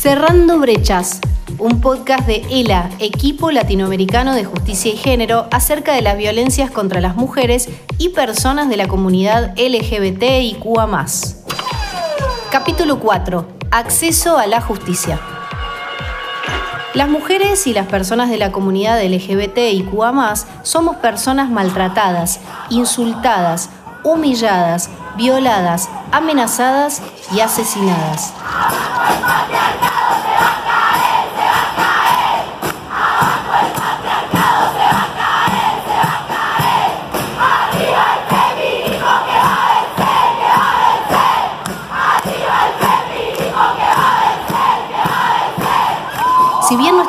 Cerrando Brechas, un podcast de ELA, Equipo Latinoamericano de Justicia y Género, acerca de las violencias contra las mujeres y personas de la comunidad LGBT y QA. Capítulo 4. Acceso a la justicia. Las mujeres y las personas de la comunidad LGBT y QA somos personas maltratadas, insultadas, humilladas, violadas, amenazadas y asesinadas.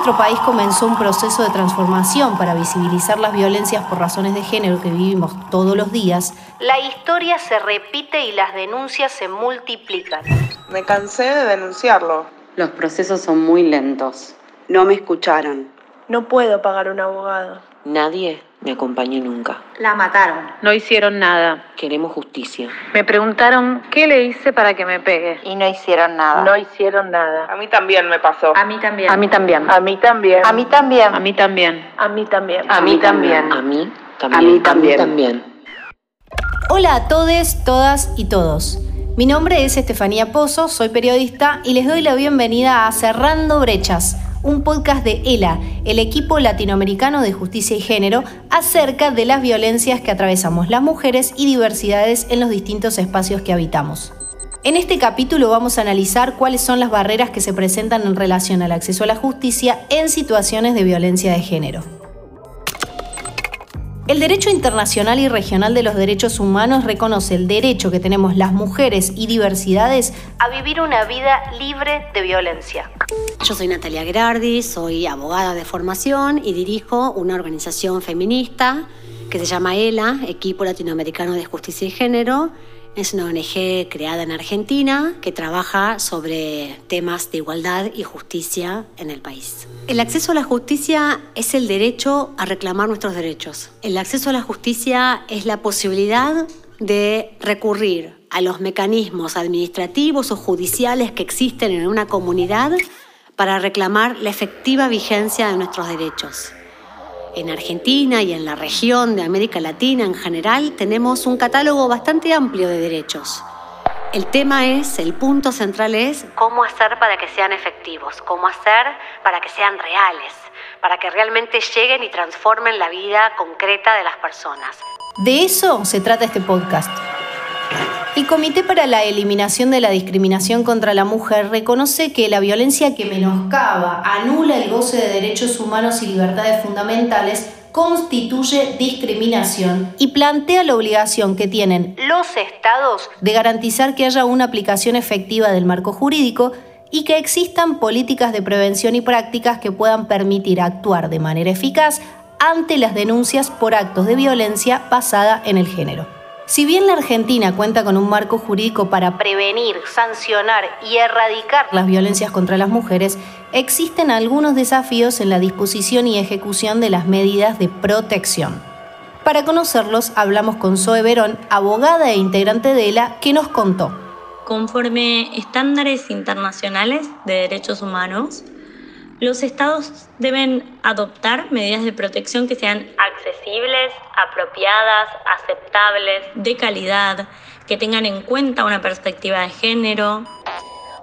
Nuestro país comenzó un proceso de transformación para visibilizar las violencias por razones de género que vivimos todos los días, la historia se repite y las denuncias se multiplican. Me cansé de denunciarlo. Los procesos son muy lentos. No me escucharon. No puedo pagar un abogado. Nadie me acompañó nunca. La mataron. No hicieron nada. Queremos justicia. Me preguntaron qué le hice para que me pegue. Y no hicieron nada. No hicieron nada. A mí también me pasó. A mí también. A mí también. A mí también. A mí también. A mí también. A mí también. A mí también. A mí también. A mí también. también. Hola a todes, todas y todos. Mi nombre es Estefanía Pozo, soy periodista y les doy la bienvenida a Cerrando Brechas, un podcast de ELA, el equipo latinoamericano de justicia y género, acerca de las violencias que atravesamos las mujeres y diversidades en los distintos espacios que habitamos. En este capítulo vamos a analizar cuáles son las barreras que se presentan en relación al acceso a la justicia en situaciones de violencia de género. El derecho internacional y regional de los derechos humanos reconoce el derecho que tenemos las mujeres y diversidades a vivir una vida libre de violencia. Yo soy Natalia Gerardi, soy abogada de formación y dirijo una organización feminista que se llama ELA, Equipo Latinoamericano de Justicia y Género. Es una ONG creada en Argentina que trabaja sobre temas de igualdad y justicia en el país. El acceso a la justicia es el derecho a reclamar nuestros derechos. El acceso a la justicia es la posibilidad de recurrir a los mecanismos administrativos o judiciales que existen en una comunidad para reclamar la efectiva vigencia de nuestros derechos. En Argentina y en la región de América Latina en general tenemos un catálogo bastante amplio de derechos. El tema es, el punto central es cómo hacer para que sean efectivos, cómo hacer para que sean reales, para que realmente lleguen y transformen la vida concreta de las personas. De eso se trata este podcast. El Comité para la Eliminación de la Discriminación contra la Mujer reconoce que la violencia que menoscaba, anula el goce de derechos humanos y libertades fundamentales constituye discriminación y plantea la obligación que tienen los estados de garantizar que haya una aplicación efectiva del marco jurídico y que existan políticas de prevención y prácticas que puedan permitir actuar de manera eficaz ante las denuncias por actos de violencia basada en el género. Si bien la Argentina cuenta con un marco jurídico para prevenir, sancionar y erradicar las violencias contra las mujeres, existen algunos desafíos en la disposición y ejecución de las medidas de protección. Para conocerlos, hablamos con Zoe Verón, abogada e integrante de ELA, que nos contó. Conforme estándares internacionales de derechos humanos, los estados deben adoptar medidas de protección que sean accesibles, apropiadas, aceptables, de calidad, que tengan en cuenta una perspectiva de género.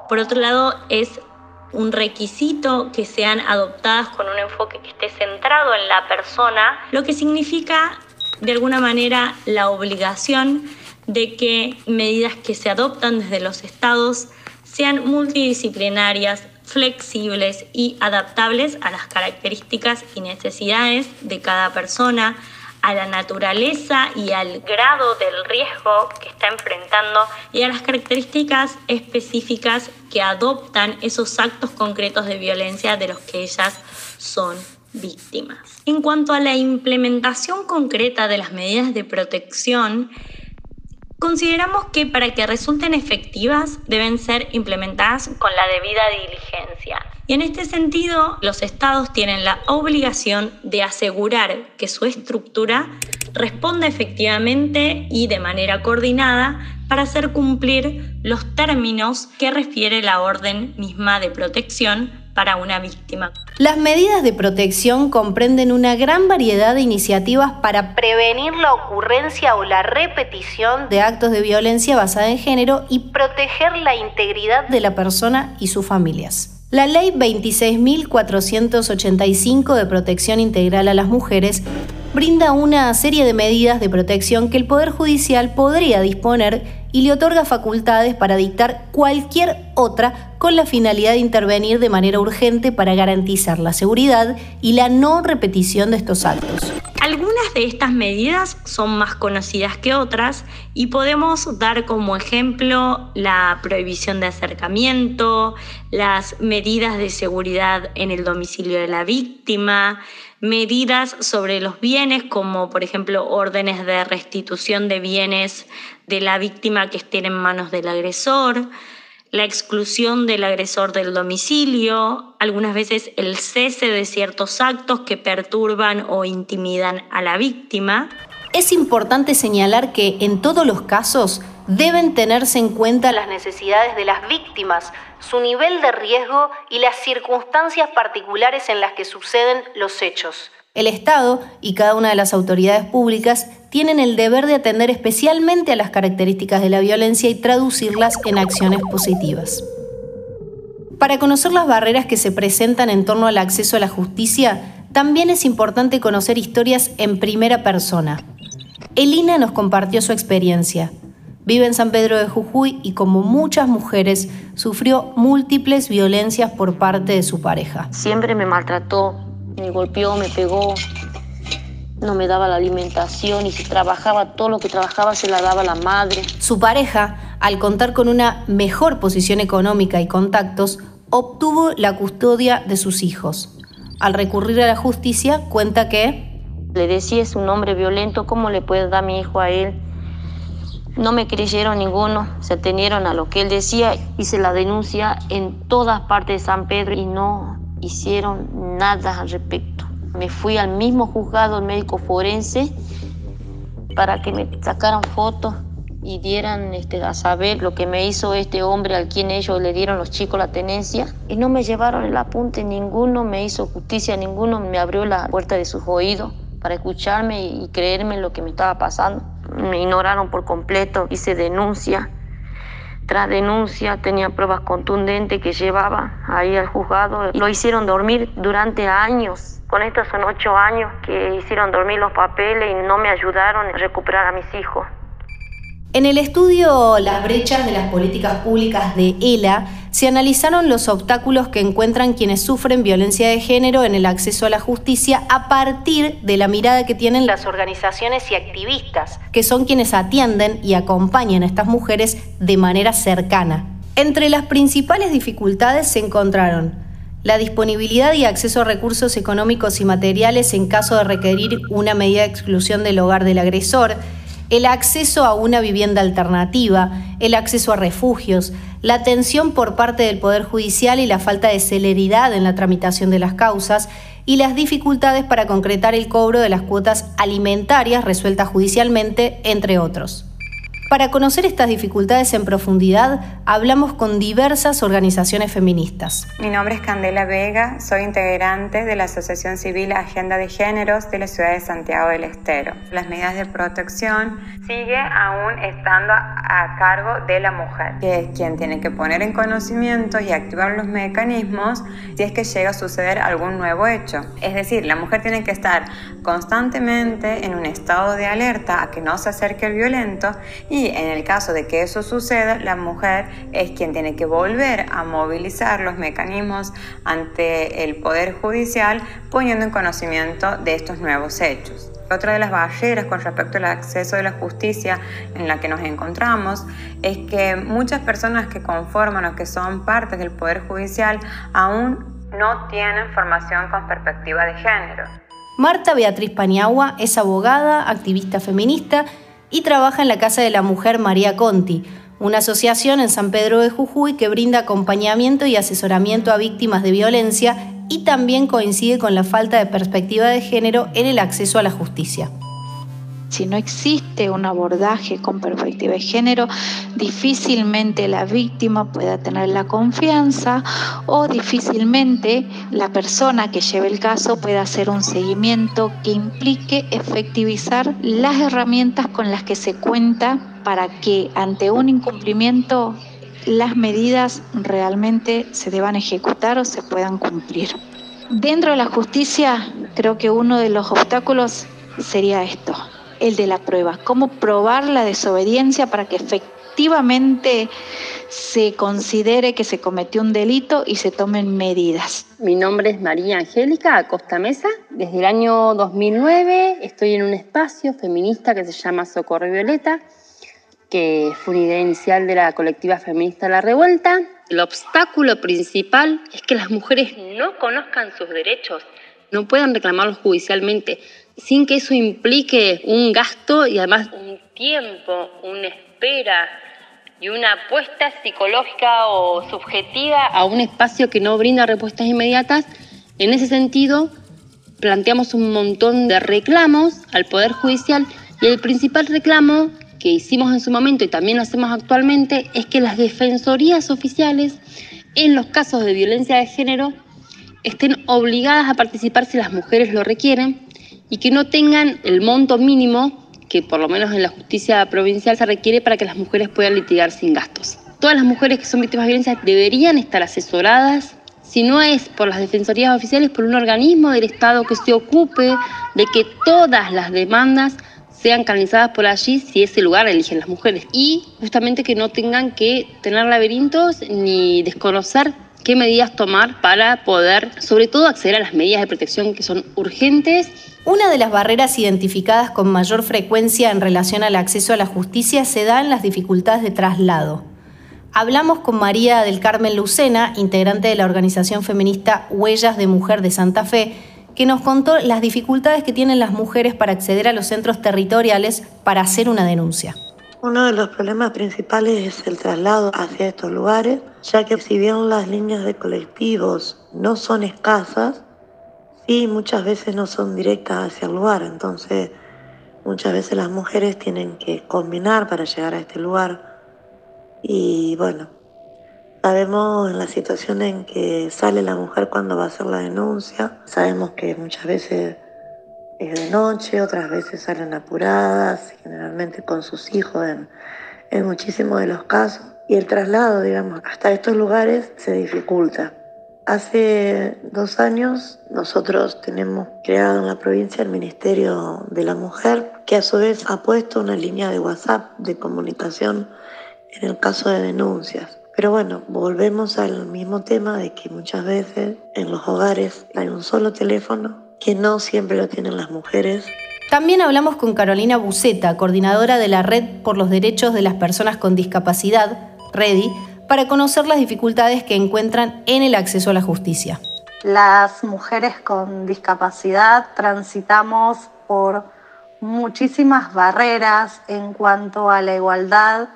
Por otro lado, es un requisito que sean adoptadas con un enfoque que esté centrado en la persona, lo que significa de alguna manera la obligación de que medidas que se adoptan desde los estados sean multidisciplinarias, flexibles y adaptables a las características y necesidades de cada persona, a la naturaleza y al grado del riesgo que está enfrentando y a las características específicas que adoptan esos actos concretos de violencia de los que ellas son víctimas. En cuanto a la implementación concreta de las medidas de protección, Consideramos que para que resulten efectivas deben ser implementadas con la debida diligencia. Y en este sentido, los estados tienen la obligación de asegurar que su estructura responda efectivamente y de manera coordinada para hacer cumplir los términos que refiere la orden misma de protección para una víctima. Las medidas de protección comprenden una gran variedad de iniciativas para prevenir la ocurrencia o la repetición de actos de violencia basada en género y proteger la integridad de la persona y sus familias. La Ley 26.485 de Protección Integral a las Mujeres brinda una serie de medidas de protección que el Poder Judicial podría disponer y le otorga facultades para dictar cualquier otra con la finalidad de intervenir de manera urgente para garantizar la seguridad y la no repetición de estos actos. Algunas de estas medidas son más conocidas que otras y podemos dar como ejemplo la prohibición de acercamiento, las medidas de seguridad en el domicilio de la víctima, medidas sobre los bienes, como por ejemplo órdenes de restitución de bienes de la víctima que estén en manos del agresor, la exclusión del agresor del domicilio, algunas veces el cese de ciertos actos que perturban o intimidan a la víctima. Es importante señalar que en todos los casos deben tenerse en cuenta las necesidades de las víctimas, su nivel de riesgo y las circunstancias particulares en las que suceden los hechos. El Estado y cada una de las autoridades públicas tienen el deber de atender especialmente a las características de la violencia y traducirlas en acciones positivas. Para conocer las barreras que se presentan en torno al acceso a la justicia, también es importante conocer historias en primera persona. Elina nos compartió su experiencia. Vive en San Pedro de Jujuy y como muchas mujeres sufrió múltiples violencias por parte de su pareja. Siempre me maltrató, me golpeó, me pegó, no me daba la alimentación y si trabajaba todo lo que trabajaba se la daba la madre. Su pareja, al contar con una mejor posición económica y contactos, obtuvo la custodia de sus hijos. Al recurrir a la justicia, cuenta que... Le decía, es un hombre violento, ¿cómo le puedo dar mi hijo a él? No me creyeron ninguno, se atenieron a lo que él decía, hice la denuncia en todas partes de San Pedro y no hicieron nada al respecto. Me fui al mismo juzgado médico forense para que me sacaran fotos y dieran este, a saber lo que me hizo este hombre al quien ellos le dieron los chicos la tenencia. Y no me llevaron el apunte, ninguno me hizo justicia, ninguno me abrió la puerta de sus oídos para escucharme y creerme lo que me estaba pasando. Me ignoraron por completo, hice denuncia tras denuncia, tenía pruebas contundentes que llevaba ahí al juzgado. Lo hicieron dormir durante años. Con estos son ocho años que hicieron dormir los papeles y no me ayudaron a recuperar a mis hijos. En el estudio Las brechas de las políticas públicas de ELA se analizaron los obstáculos que encuentran quienes sufren violencia de género en el acceso a la justicia a partir de la mirada que tienen las organizaciones y activistas, que son quienes atienden y acompañan a estas mujeres de manera cercana. Entre las principales dificultades se encontraron la disponibilidad y acceso a recursos económicos y materiales en caso de requerir una medida de exclusión del hogar del agresor, el acceso a una vivienda alternativa, el acceso a refugios, la atención por parte del Poder Judicial y la falta de celeridad en la tramitación de las causas y las dificultades para concretar el cobro de las cuotas alimentarias resueltas judicialmente, entre otros. Para conocer estas dificultades en profundidad, hablamos con diversas organizaciones feministas. Mi nombre es Candela Vega, soy integrante de la Asociación Civil Agenda de Géneros de la ciudad de Santiago del Estero. Las medidas de protección sigue aún estando a cargo de la mujer, que es quien tiene que poner en conocimiento y activar los mecanismos si es que llega a suceder algún nuevo hecho. Es decir, la mujer tiene que estar constantemente en un estado de alerta a que no se acerque el violento y y en el caso de que eso suceda, la mujer es quien tiene que volver a movilizar los mecanismos ante el Poder Judicial poniendo en conocimiento de estos nuevos hechos. Otra de las barreras con respecto al acceso de la justicia en la que nos encontramos es que muchas personas que conforman o que son partes del Poder Judicial aún no tienen formación con perspectiva de género. Marta Beatriz Paniagua es abogada, activista feminista y trabaja en la Casa de la Mujer María Conti, una asociación en San Pedro de Jujuy que brinda acompañamiento y asesoramiento a víctimas de violencia y también coincide con la falta de perspectiva de género en el acceso a la justicia. Si no existe un abordaje con perspectiva de género, difícilmente la víctima pueda tener la confianza o difícilmente la persona que lleve el caso pueda hacer un seguimiento que implique efectivizar las herramientas con las que se cuenta para que ante un incumplimiento las medidas realmente se deban ejecutar o se puedan cumplir. Dentro de la justicia, creo que uno de los obstáculos sería esto, el de la prueba. ¿Cómo probar la desobediencia para que efectivamente se considere que se cometió un delito y se tomen medidas? Mi nombre es María Angélica Acosta Mesa. Desde el año 2009 estoy en un espacio feminista que se llama Socorro Violeta, que fue una idea inicial de la colectiva feminista La Revuelta. El obstáculo principal es que las mujeres no conozcan sus derechos, no puedan reclamarlos judicialmente sin que eso implique un gasto y además un tiempo, una espera y una apuesta psicológica o subjetiva a un espacio que no brinda respuestas inmediatas. En ese sentido, planteamos un montón de reclamos al Poder Judicial y el principal reclamo que hicimos en su momento y también lo hacemos actualmente es que las defensorías oficiales en los casos de violencia de género estén obligadas a participar si las mujeres lo requieren y que no tengan el monto mínimo que por lo menos en la justicia provincial se requiere para que las mujeres puedan litigar sin gastos. Todas las mujeres que son víctimas de violencia deberían estar asesoradas, si no es por las defensorías oficiales, por un organismo del Estado que se ocupe de que todas las demandas sean canalizadas por allí si ese lugar eligen las mujeres y justamente que no tengan que tener laberintos ni desconocer qué medidas tomar para poder, sobre todo, acceder a las medidas de protección que son urgentes. Una de las barreras identificadas con mayor frecuencia en relación al acceso a la justicia se da en las dificultades de traslado. Hablamos con María del Carmen Lucena, integrante de la organización feminista Huellas de Mujer de Santa Fe, que nos contó las dificultades que tienen las mujeres para acceder a los centros territoriales para hacer una denuncia. Uno de los problemas principales es el traslado hacia estos lugares, ya que si bien las líneas de colectivos no son escasas, sí muchas veces no son directas hacia el lugar, entonces muchas veces las mujeres tienen que combinar para llegar a este lugar. Y bueno, sabemos en la situación en que sale la mujer cuando va a hacer la denuncia, sabemos que muchas veces es de noche, otras veces salen apuradas, generalmente con sus hijos en, en muchísimos de los casos. Y el traslado, digamos, hasta estos lugares se dificulta. Hace dos años nosotros tenemos creado en la provincia el Ministerio de la Mujer, que a su vez ha puesto una línea de WhatsApp de comunicación en el caso de denuncias. Pero bueno, volvemos al mismo tema de que muchas veces en los hogares hay un solo teléfono que no siempre lo tienen las mujeres. También hablamos con Carolina Buceta, coordinadora de la Red por los Derechos de las Personas con Discapacidad, REDI, para conocer las dificultades que encuentran en el acceso a la justicia. Las mujeres con discapacidad transitamos por muchísimas barreras en cuanto a la igualdad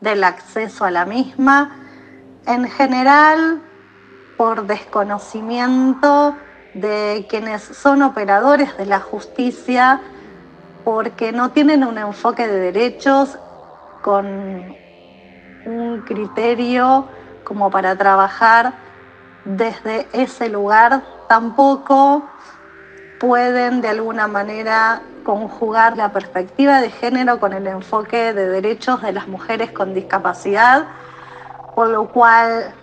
del acceso a la misma, en general por desconocimiento de quienes son operadores de la justicia porque no tienen un enfoque de derechos con un criterio como para trabajar desde ese lugar, tampoco pueden de alguna manera conjugar la perspectiva de género con el enfoque de derechos de las mujeres con discapacidad, por lo cual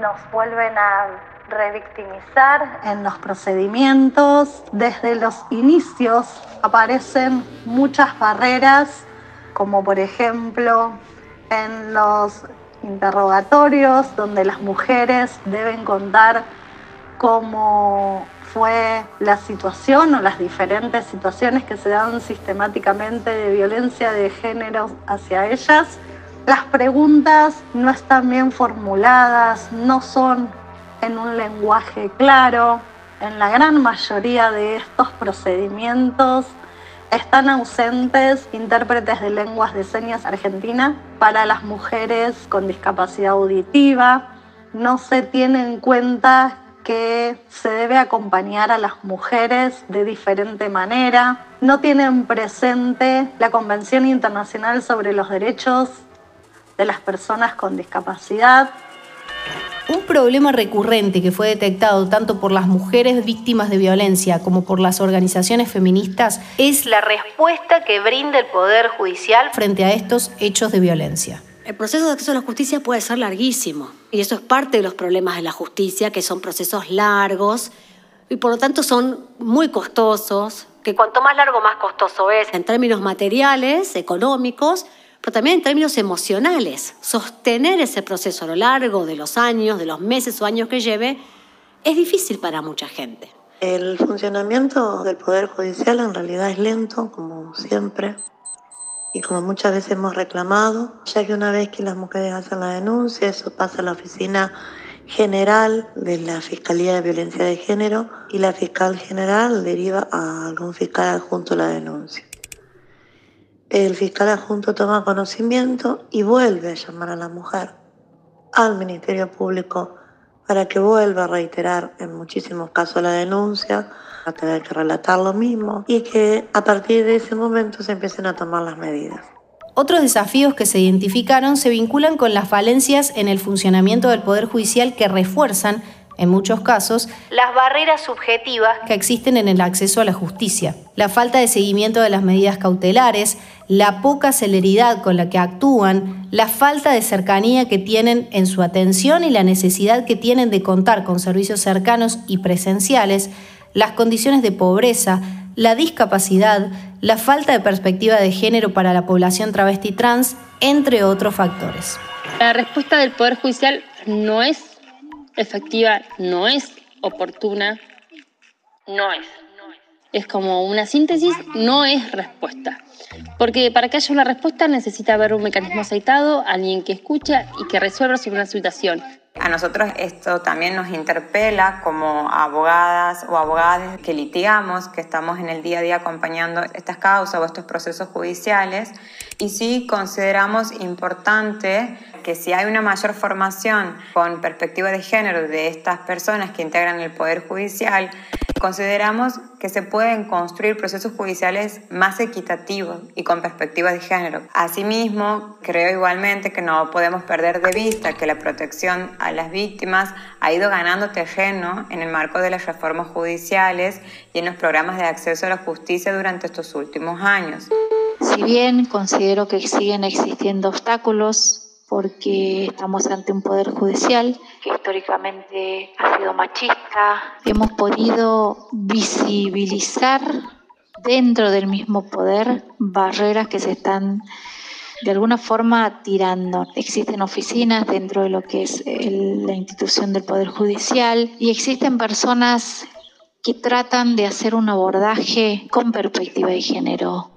nos vuelven a revictimizar en los procedimientos. Desde los inicios aparecen muchas barreras, como por ejemplo en los interrogatorios, donde las mujeres deben contar cómo fue la situación o las diferentes situaciones que se dan sistemáticamente de violencia de género hacia ellas. Las preguntas no están bien formuladas, no son en un lenguaje claro. En la gran mayoría de estos procedimientos están ausentes intérpretes de lenguas de señas argentina para las mujeres con discapacidad auditiva. No se tiene en cuenta que se debe acompañar a las mujeres de diferente manera. no tienen presente la Convención Internacional sobre los Derechos de las Personas con Discapacidad. Un problema recurrente que fue detectado tanto por las mujeres víctimas de violencia como por las organizaciones feministas es la respuesta que brinda el Poder Judicial frente a estos hechos de violencia. El proceso de acceso a la justicia puede ser larguísimo y eso es parte de los problemas de la justicia, que son procesos largos y por lo tanto son muy costosos, que cuanto más largo más costoso es en términos materiales, económicos, pero también en términos emocionales. Sostener ese proceso a lo largo de los años, de los meses o años que lleve, es difícil para mucha gente. El funcionamiento del Poder Judicial en realidad es lento, como siempre, y como muchas veces hemos reclamado, ya que una vez que las mujeres hacen la denuncia, eso pasa a la oficina general de la Fiscalía de Violencia de Género y la fiscal general deriva a algún fiscal adjunto la denuncia. El fiscal adjunto toma conocimiento y vuelve a llamar a la mujer al Ministerio Público para que vuelva a reiterar en muchísimos casos la denuncia, a tener que relatar lo mismo y que a partir de ese momento se empiecen a tomar las medidas. Otros desafíos que se identificaron se vinculan con las falencias en el funcionamiento del Poder Judicial que refuerzan en muchos casos, las barreras subjetivas que existen en el acceso a la justicia, la falta de seguimiento de las medidas cautelares, la poca celeridad con la que actúan, la falta de cercanía que tienen en su atención y la necesidad que tienen de contar con servicios cercanos y presenciales, las condiciones de pobreza, la discapacidad, la falta de perspectiva de género para la población travesti trans, entre otros factores. La respuesta del Poder Judicial no es efectiva, no es oportuna, no es. Es como una síntesis, no es respuesta. Porque para que haya una respuesta necesita haber un mecanismo aceitado, alguien que escucha y que resuelva sobre una situación. A nosotros esto también nos interpela como abogadas o abogadas que litigamos, que estamos en el día a día acompañando estas causas o estos procesos judiciales y sí consideramos importante que si hay una mayor formación con perspectiva de género de estas personas que integran el Poder Judicial, consideramos que se pueden construir procesos judiciales más equitativos y con perspectiva de género. Asimismo, creo igualmente que no podemos perder de vista que la protección a las víctimas ha ido ganando terreno en el marco de las reformas judiciales y en los programas de acceso a la justicia durante estos últimos años. Si bien considero que siguen existiendo obstáculos porque estamos ante un poder judicial que históricamente ha sido machista. Hemos podido visibilizar dentro del mismo poder barreras que se están de alguna forma tirando. Existen oficinas dentro de lo que es la institución del Poder Judicial y existen personas que tratan de hacer un abordaje con perspectiva de género,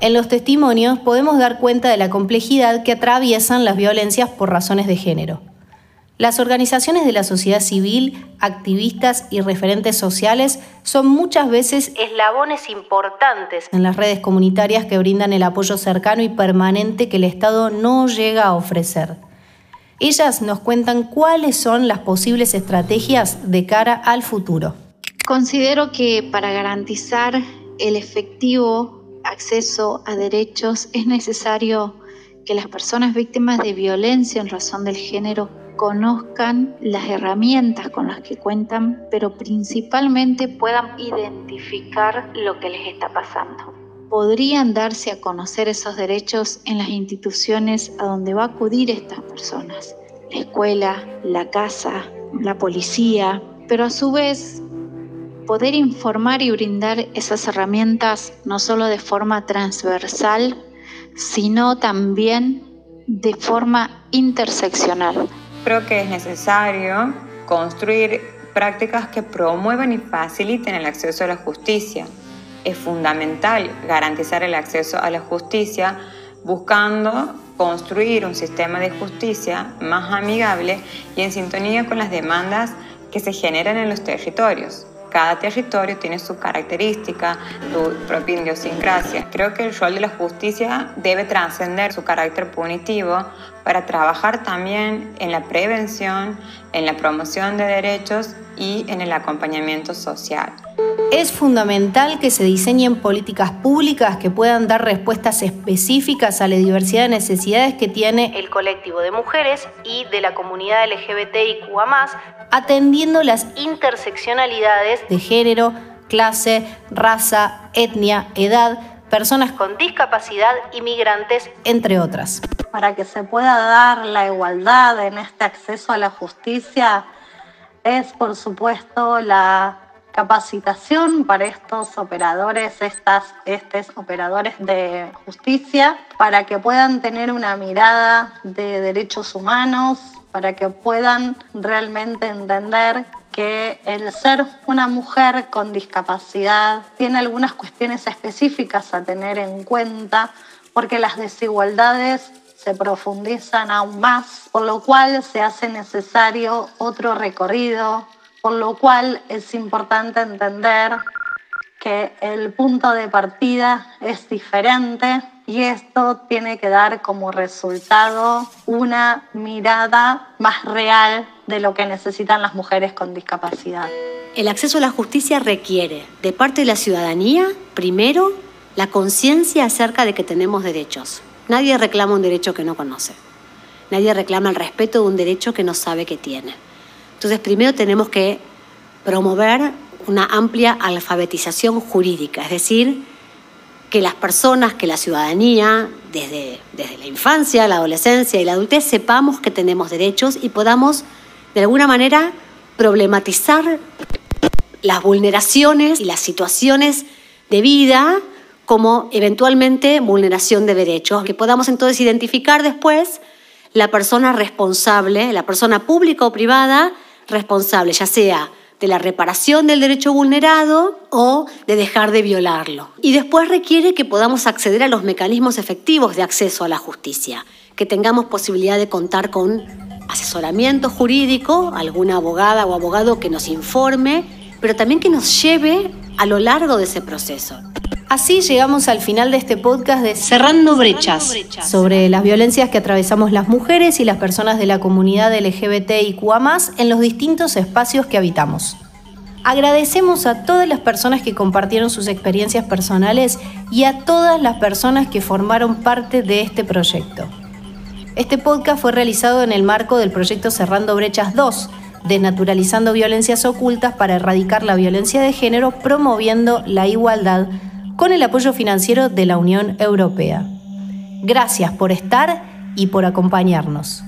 en los testimonios podemos dar cuenta de la complejidad que atraviesan las violencias por razones de género. Las organizaciones de la sociedad civil, activistas y referentes sociales son muchas veces eslabones importantes en las redes comunitarias que brindan el apoyo cercano y permanente que el Estado no llega a ofrecer. Ellas nos cuentan cuáles son las posibles estrategias de cara al futuro. Considero que para garantizar el efectivo acceso a derechos, es necesario que las personas víctimas de violencia en razón del género conozcan las herramientas con las que cuentan, pero principalmente puedan identificar lo que les está pasando. Podrían darse a conocer esos derechos en las instituciones a donde va a acudir estas personas, la escuela, la casa, la policía, pero a su vez poder informar y brindar esas herramientas no solo de forma transversal, sino también de forma interseccional. Creo que es necesario construir prácticas que promuevan y faciliten el acceso a la justicia. Es fundamental garantizar el acceso a la justicia buscando construir un sistema de justicia más amigable y en sintonía con las demandas que se generan en los territorios. Cada territorio tiene su característica, su propia idiosincrasia. Creo que el rol de la justicia debe trascender su carácter punitivo para trabajar también en la prevención, en la promoción de derechos y en el acompañamiento social. Es fundamental que se diseñen políticas públicas que puedan dar respuestas específicas a la diversidad de necesidades que tiene el colectivo de mujeres y de la comunidad LGBTIQA, atendiendo las interseccionalidades de género, clase, raza, etnia, edad, personas con discapacidad, inmigrantes, entre otras. Para que se pueda dar la igualdad en este acceso a la justicia es, por supuesto, la capacitación para estos operadores, estas, estos operadores de justicia, para que puedan tener una mirada de derechos humanos, para que puedan realmente entender que el ser una mujer con discapacidad tiene algunas cuestiones específicas a tener en cuenta, porque las desigualdades se profundizan aún más, por lo cual se hace necesario otro recorrido, por lo cual es importante entender que el punto de partida es diferente y esto tiene que dar como resultado una mirada más real de lo que necesitan las mujeres con discapacidad. El acceso a la justicia requiere de parte de la ciudadanía, primero, la conciencia acerca de que tenemos derechos. Nadie reclama un derecho que no conoce. Nadie reclama el respeto de un derecho que no sabe que tiene. Entonces, primero tenemos que promover una amplia alfabetización jurídica, es decir, que las personas, que la ciudadanía, desde, desde la infancia, la adolescencia y la adultez, sepamos que tenemos derechos y podamos, de alguna manera, problematizar las vulneraciones y las situaciones de vida como eventualmente vulneración de derechos, que podamos entonces identificar después la persona responsable, la persona pública o privada responsable, ya sea de la reparación del derecho vulnerado o de dejar de violarlo. Y después requiere que podamos acceder a los mecanismos efectivos de acceso a la justicia, que tengamos posibilidad de contar con asesoramiento jurídico, alguna abogada o abogado que nos informe, pero también que nos lleve a lo largo de ese proceso. Así llegamos al final de este podcast de Cerrando Brechas, sobre las violencias que atravesamos las mujeres y las personas de la comunidad LGBTIQA en los distintos espacios que habitamos. Agradecemos a todas las personas que compartieron sus experiencias personales y a todas las personas que formaron parte de este proyecto. Este podcast fue realizado en el marco del proyecto Cerrando Brechas 2, desnaturalizando violencias ocultas para erradicar la violencia de género, promoviendo la igualdad con el apoyo financiero de la Unión Europea. Gracias por estar y por acompañarnos.